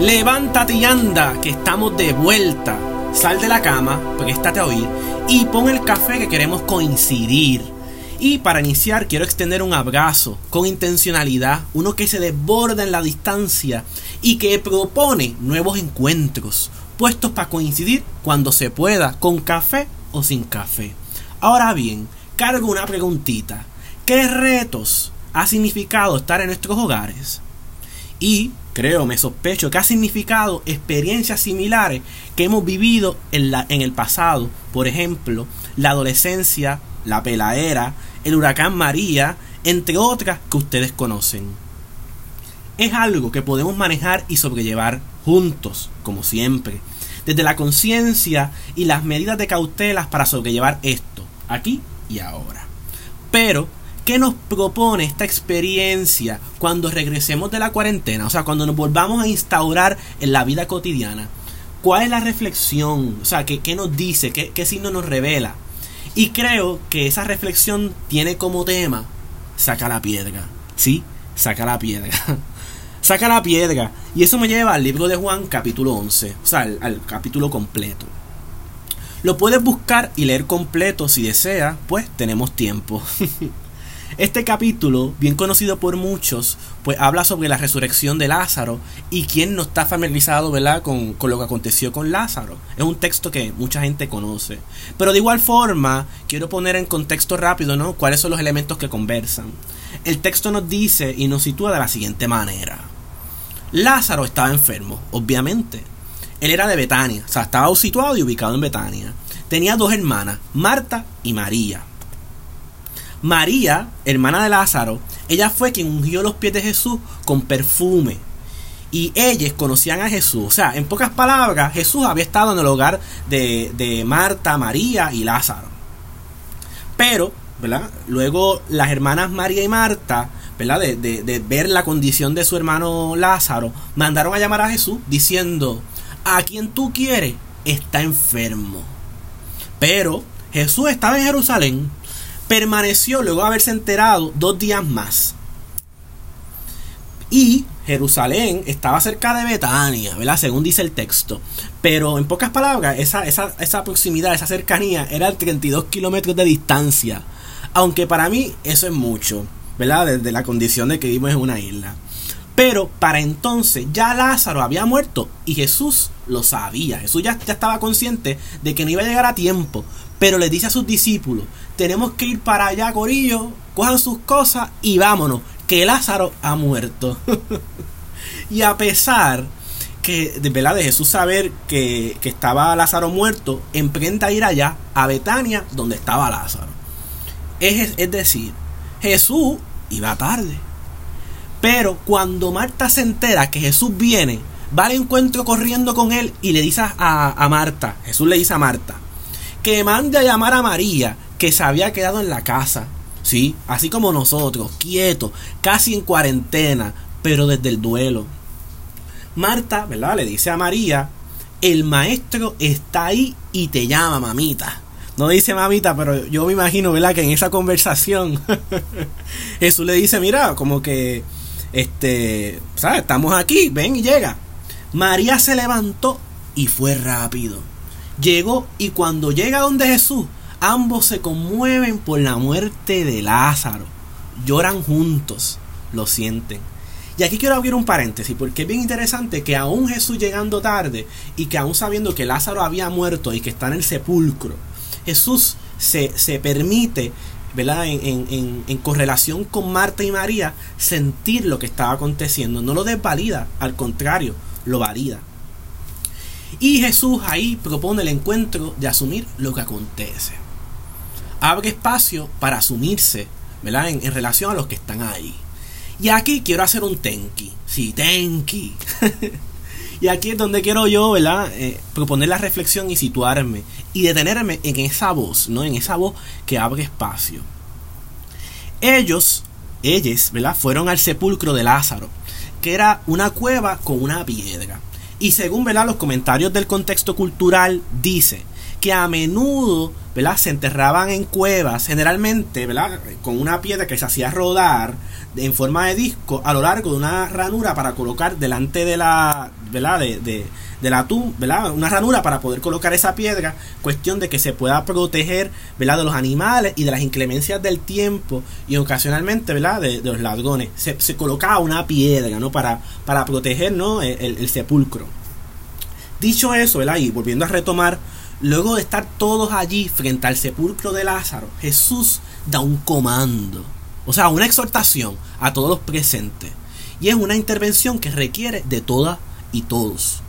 Levántate y anda, que estamos de vuelta. Sal de la cama, préstate a oír y pon el café que queremos coincidir. Y para iniciar quiero extender un abrazo con intencionalidad, uno que se desborda en la distancia y que propone nuevos encuentros, puestos para coincidir cuando se pueda, con café o sin café. Ahora bien, cargo una preguntita. ¿Qué retos ha significado estar en nuestros hogares? Y creo, me sospecho que ha significado experiencias similares que hemos vivido en, la, en el pasado. Por ejemplo, la adolescencia, la peladera, el huracán María, entre otras que ustedes conocen. Es algo que podemos manejar y sobrellevar juntos, como siempre, desde la conciencia y las medidas de cautelas para sobrellevar esto, aquí y ahora. Pero ¿Qué nos propone esta experiencia cuando regresemos de la cuarentena? O sea, cuando nos volvamos a instaurar en la vida cotidiana. ¿Cuál es la reflexión? O sea, ¿qué, nos dice? ¿Qué, ¿Qué signo nos revela? Y creo que esa reflexión tiene como tema saca la piedra. ¿Sí? Saca la piedra. saca la piedra. Y eso me lleva al libro de Juan capítulo 11. O sea, al capítulo completo. Lo puedes buscar y leer completo si deseas, pues tenemos tiempo. Este capítulo, bien conocido por muchos, pues habla sobre la resurrección de Lázaro y quién no está familiarizado ¿verdad? Con, con, lo que aconteció con Lázaro. Es un texto que mucha gente conoce. Pero de igual forma, quiero poner en contexto rápido ¿no? cuáles son los elementos que conversan. El texto nos dice y nos sitúa de la siguiente manera. Lázaro estaba enfermo, obviamente. Él era de Betania, o sea, estaba situado y ubicado en Betania. Tenía dos hermanas, Marta y María. María, hermana de Lázaro, ella fue quien ungió los pies de Jesús con perfume. Y ellas conocían a Jesús. O sea, en pocas palabras, Jesús había estado en el hogar de, Marta, María y Lázaro. Pero, ¿verdad? Luego las hermanas María y Marta, ¿verdad? De, de ver la condición de su hermano Lázaro, mandaron a llamar a Jesús diciendo, a quien tú quieres está enfermo. Pero Jesús estaba en Jerusalén permaneció luego de haberse enterado dos días más. Y Jerusalén estaba cerca de Betania, ¿verdad? Según dice el texto. Pero en pocas palabras, esa, esa, proximidad, esa cercanía era 32 kilómetros de distancia. Aunque para mí eso es mucho, ¿verdad? Desde la condición de que vivimos en una isla. Pero para entonces ya Lázaro había muerto y Jesús lo sabía. Jesús ya, ya estaba consciente de que no iba a llegar a tiempo. Pero le dice a sus discípulos, tenemos que ir para allá, Corillo, cojan sus cosas y vámonos, que Lázaro ha muerto. y a pesar que de, ¿verdad? de Jesús saber que, que estaba Lázaro muerto, emprenda a ir allá, a Betania, donde estaba Lázaro. Es, es decir, Jesús iba tarde. Pero cuando Marta se entera que Jesús viene, va al encuentro corriendo con él y le dice a, a Marta, Jesús le dice a Marta, que mande a llamar a María, que se había quedado en la casa, ¿sí? Así como nosotros, quietos, casi en cuarentena, pero desde el duelo. Marta, ¿verdad? Le dice a María, el maestro está ahí y te llama, mamita. No dice mamita, pero yo me imagino, ¿verdad? Que en esa conversación Jesús le dice, mira, como que, este, ¿sabes? Estamos aquí, ven y llega. María se levantó y fue rápido llegó y cuando llega donde Jesús, ambos se conmueven por la muerte de Lázaro. Lloran juntos, lo sienten. Y aquí quiero abrir un paréntesis porque es bien interesante que aún Jesús llegando tarde y que aún sabiendo que Lázaro había muerto y que está en el sepulcro, Jesús se, permite, ¿verdad? En, en, en, correlación con Marta y María, sentir lo que estaba aconteciendo. No lo desvalida, al contrario, lo valida. Y Jesús ahí propone el encuentro de asumir lo que acontece. abre espacio para asumirse, ¿verdad? En, relación a los que están ahí. Y aquí quiero hacer un tenki. Sí, tenki. y aquí es donde quiero yo, ¿verdad? Eh, proponer la reflexión y situarme. Y detenerme en esa voz, ¿no? En esa voz que abre espacio. Ellos, ellos, ¿verdad? Fueron al sepulcro de Lázaro, que era una cueva con una piedra. Y según ¿verdad? los comentarios del contexto cultural, dice que a menudo ¿verdad? se enterraban en cuevas, generalmente ¿verdad? con una piedra que se hacía rodar en forma de disco a lo largo de una ranura para colocar delante de la, ¿verdad? De, de, de la tumba, ¿verdad? una ranura para poder colocar esa piedra, cuestión de que se pueda proteger ¿verdad? de los animales y de las inclemencias del tiempo y ocasionalmente ¿verdad? De, los ladrones. Se, se, colocaba una piedra ¿no? para, para proteger ¿no? el, el sepulcro. Dicho eso, ¿verdad? y volviendo a retomar Luego de estar todos allí frente al sepulcro de Lázaro, Jesús da un comando, o sea, una exhortación a todos los presentes. Y es una intervención que requiere de todas y todos.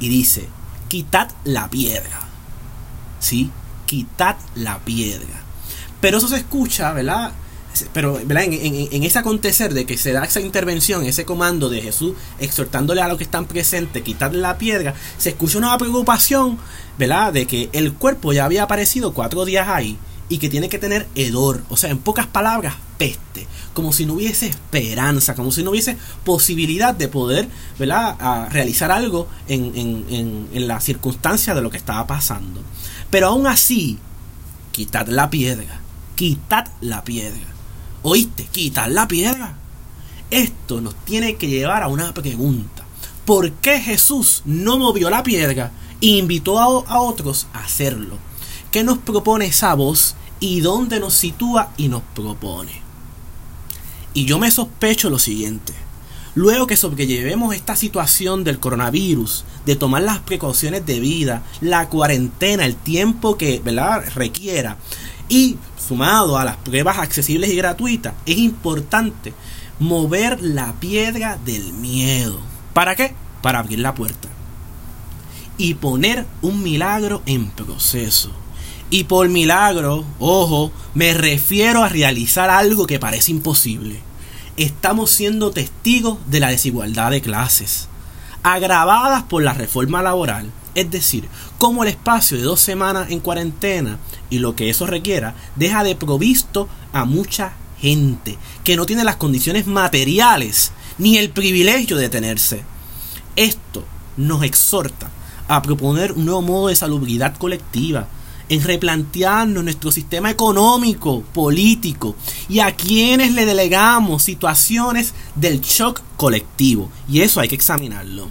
Y dice, quitad la piedra. ¿Sí? Quitad la piedra. Pero eso se escucha, ¿verdad? pero En, ese acontecer de que se da esa intervención, ese comando de Jesús exhortándole a los que están presentes, quitarle la piedra, se escucha una preocupación, ¿verdad? De que el cuerpo ya había aparecido cuatro días ahí y que tiene que tener hedor, o sea, en pocas palabras, peste, como si no hubiese esperanza, como si no hubiese posibilidad de poder, ¿verdad?, realizar algo en, en, en la circunstancia de lo que estaba pasando. Pero aún así, quitad la piedra, quitad la piedra. ¿Oíste? Quitar la piedra. Esto nos tiene que llevar a una pregunta. ¿Por qué Jesús no movió la piedra e invitó a, otros a hacerlo? ¿Qué nos propone esa voz y dónde nos sitúa y nos propone? Y yo me sospecho lo siguiente. Luego que sobrellevemos esta situación del coronavirus, de tomar las precauciones de vida, la cuarentena, el tiempo que ¿verdad? requiera, y sumado a las pruebas accesibles y gratuitas, es importante mover la piedra del miedo. ¿Para qué? Para abrir la puerta. Y poner un milagro en proceso. Y por milagro, ojo, me refiero a realizar algo que parece imposible. Estamos siendo testigos de la desigualdad de clases, agravadas por la reforma laboral es decir, como el espacio de dos semanas en cuarentena y lo que eso requiera deja de provisto a mucha gente que no tiene las condiciones materiales ni el privilegio de tenerse. Esto nos exhorta a proponer un nuevo modo de salubridad colectiva, en replantearnos nuestro sistema económico, político y a quienes le delegamos situaciones del shock colectivo. Y eso hay que examinarlo.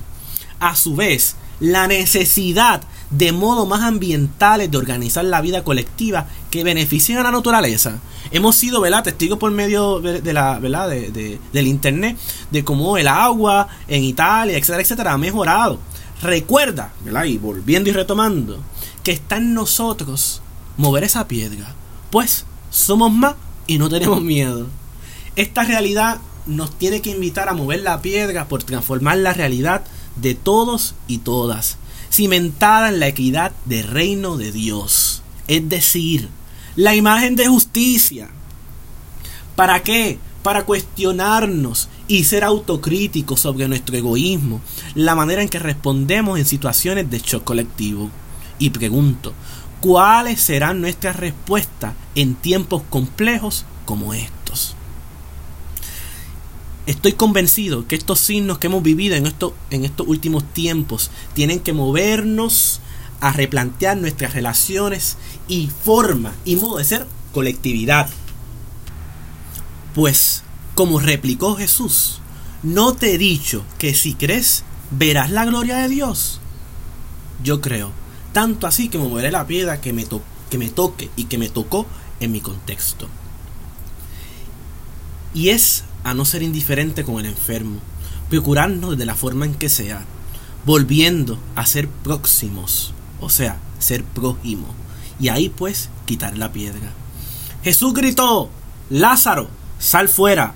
A su vez, la necesidad de modos más ambientales de organizar la vida colectiva que beneficien a la naturaleza. Hemos sido ¿verdad? testigos por medio de la, ¿verdad? De, del internet de cómo el agua en Italia, etcétera, etcétera, ha mejorado. Recuerda, ¿verdad? y volviendo y retomando, que está en nosotros mover esa piedra, pues somos más y no tenemos miedo. Esta realidad nos tiene que invitar a mover la piedra por transformar la realidad de todos y todas, cimentada en la equidad del reino de Dios, es decir, la imagen de justicia. ¿Para qué? Para cuestionarnos y ser autocríticos sobre nuestro egoísmo, la manera en que respondemos en situaciones de shock colectivo. Y pregunto, ¿cuáles serán nuestras respuestas en tiempos complejos como estos? Estoy convencido que estos signos que hemos vivido en, en estos últimos tiempos tienen que movernos a replantear nuestras relaciones y forma y modo de ser colectividad. Pues, como replicó Jesús, no te he dicho que si crees verás la gloria de Dios. Yo creo, tanto así que moveré la piedra que me, que me toque y que me tocó en mi contexto. Y es a no ser indiferente con el enfermo, procurarnos de la forma en que sea, volviendo a ser próximos, o sea, ser prójimo, y ahí pues quitar la piedra. Jesús gritó, Lázaro, sal fuera.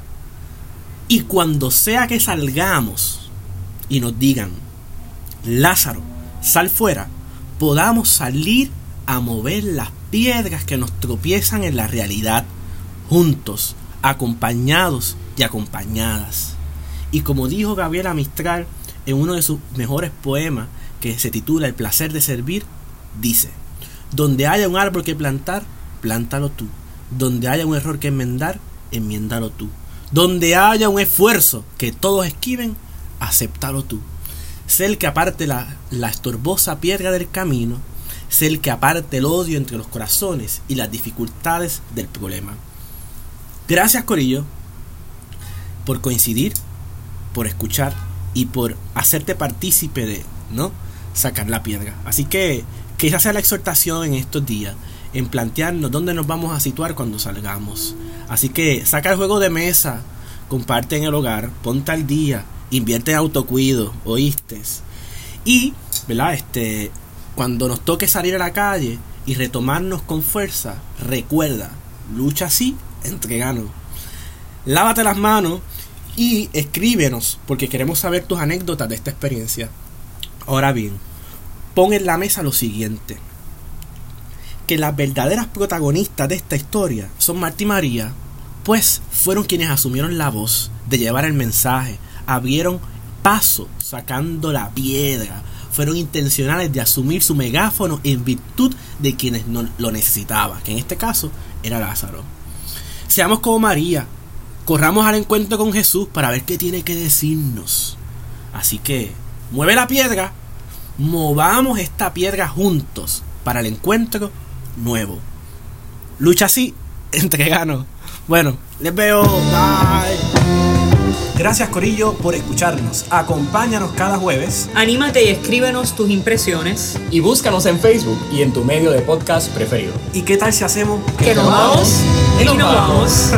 Y cuando sea que salgamos y nos digan, Lázaro, sal fuera, podamos salir a mover las piedras que nos tropiezan en la realidad, juntos, acompañados y acompañadas. Y como dijo Gabriela Mistral en uno de sus mejores poemas, que se titula El placer de servir, dice, donde haya un árbol que plantar, plántalo tú. Donde haya un error que enmendar, enmiéndalo tú. Donde haya un esfuerzo que todos esquiven, acéptalo tú. Sé el que aparte la, estorbosa piedra del camino, sé el que aparte el odio entre los corazones y las dificultades del problema. Gracias Corillo por coincidir, por escuchar y por hacerte partícipe de, ¿no? Sacar la piedra. Así que que esa sea la exhortación en estos días, en plantearnos dónde nos vamos a situar cuando salgamos. Así que saca el juego de mesa, comparte en el hogar, ponte al día, invierte en autocuido, oíste. Y, ¿verdad? Este, cuando nos toque salir a la calle y retomarnos con fuerza, recuerda, lucha así, entreganos. Lávate las manos y escríbenos, porque queremos saber tus anécdotas de esta experiencia. Ahora bien, pon en la mesa lo siguiente. Que las verdaderas protagonistas de esta historia son Marta y María, pues fueron quienes asumieron la voz de llevar el mensaje, abrieron paso sacando la piedra, fueron intencionales de asumir su megáfono en virtud de quienes no lo necesitaban, que en este caso era Lázaro. Seamos como María, corramos al encuentro con Jesús para ver qué tiene que decirnos. Así que, mueve la piedra movamos esta piedra juntos para el encuentro nuevo. Lucha así, entreganos. Bueno, les veo. Bye. Gracias Corillo por escucharnos. Acompáñanos cada jueves. Anímate y escríbenos tus impresiones. Y búscanos en Facebook y en tu medio de podcast preferido. ¿Y qué tal si hacemos Que nos vamos y nos vamos.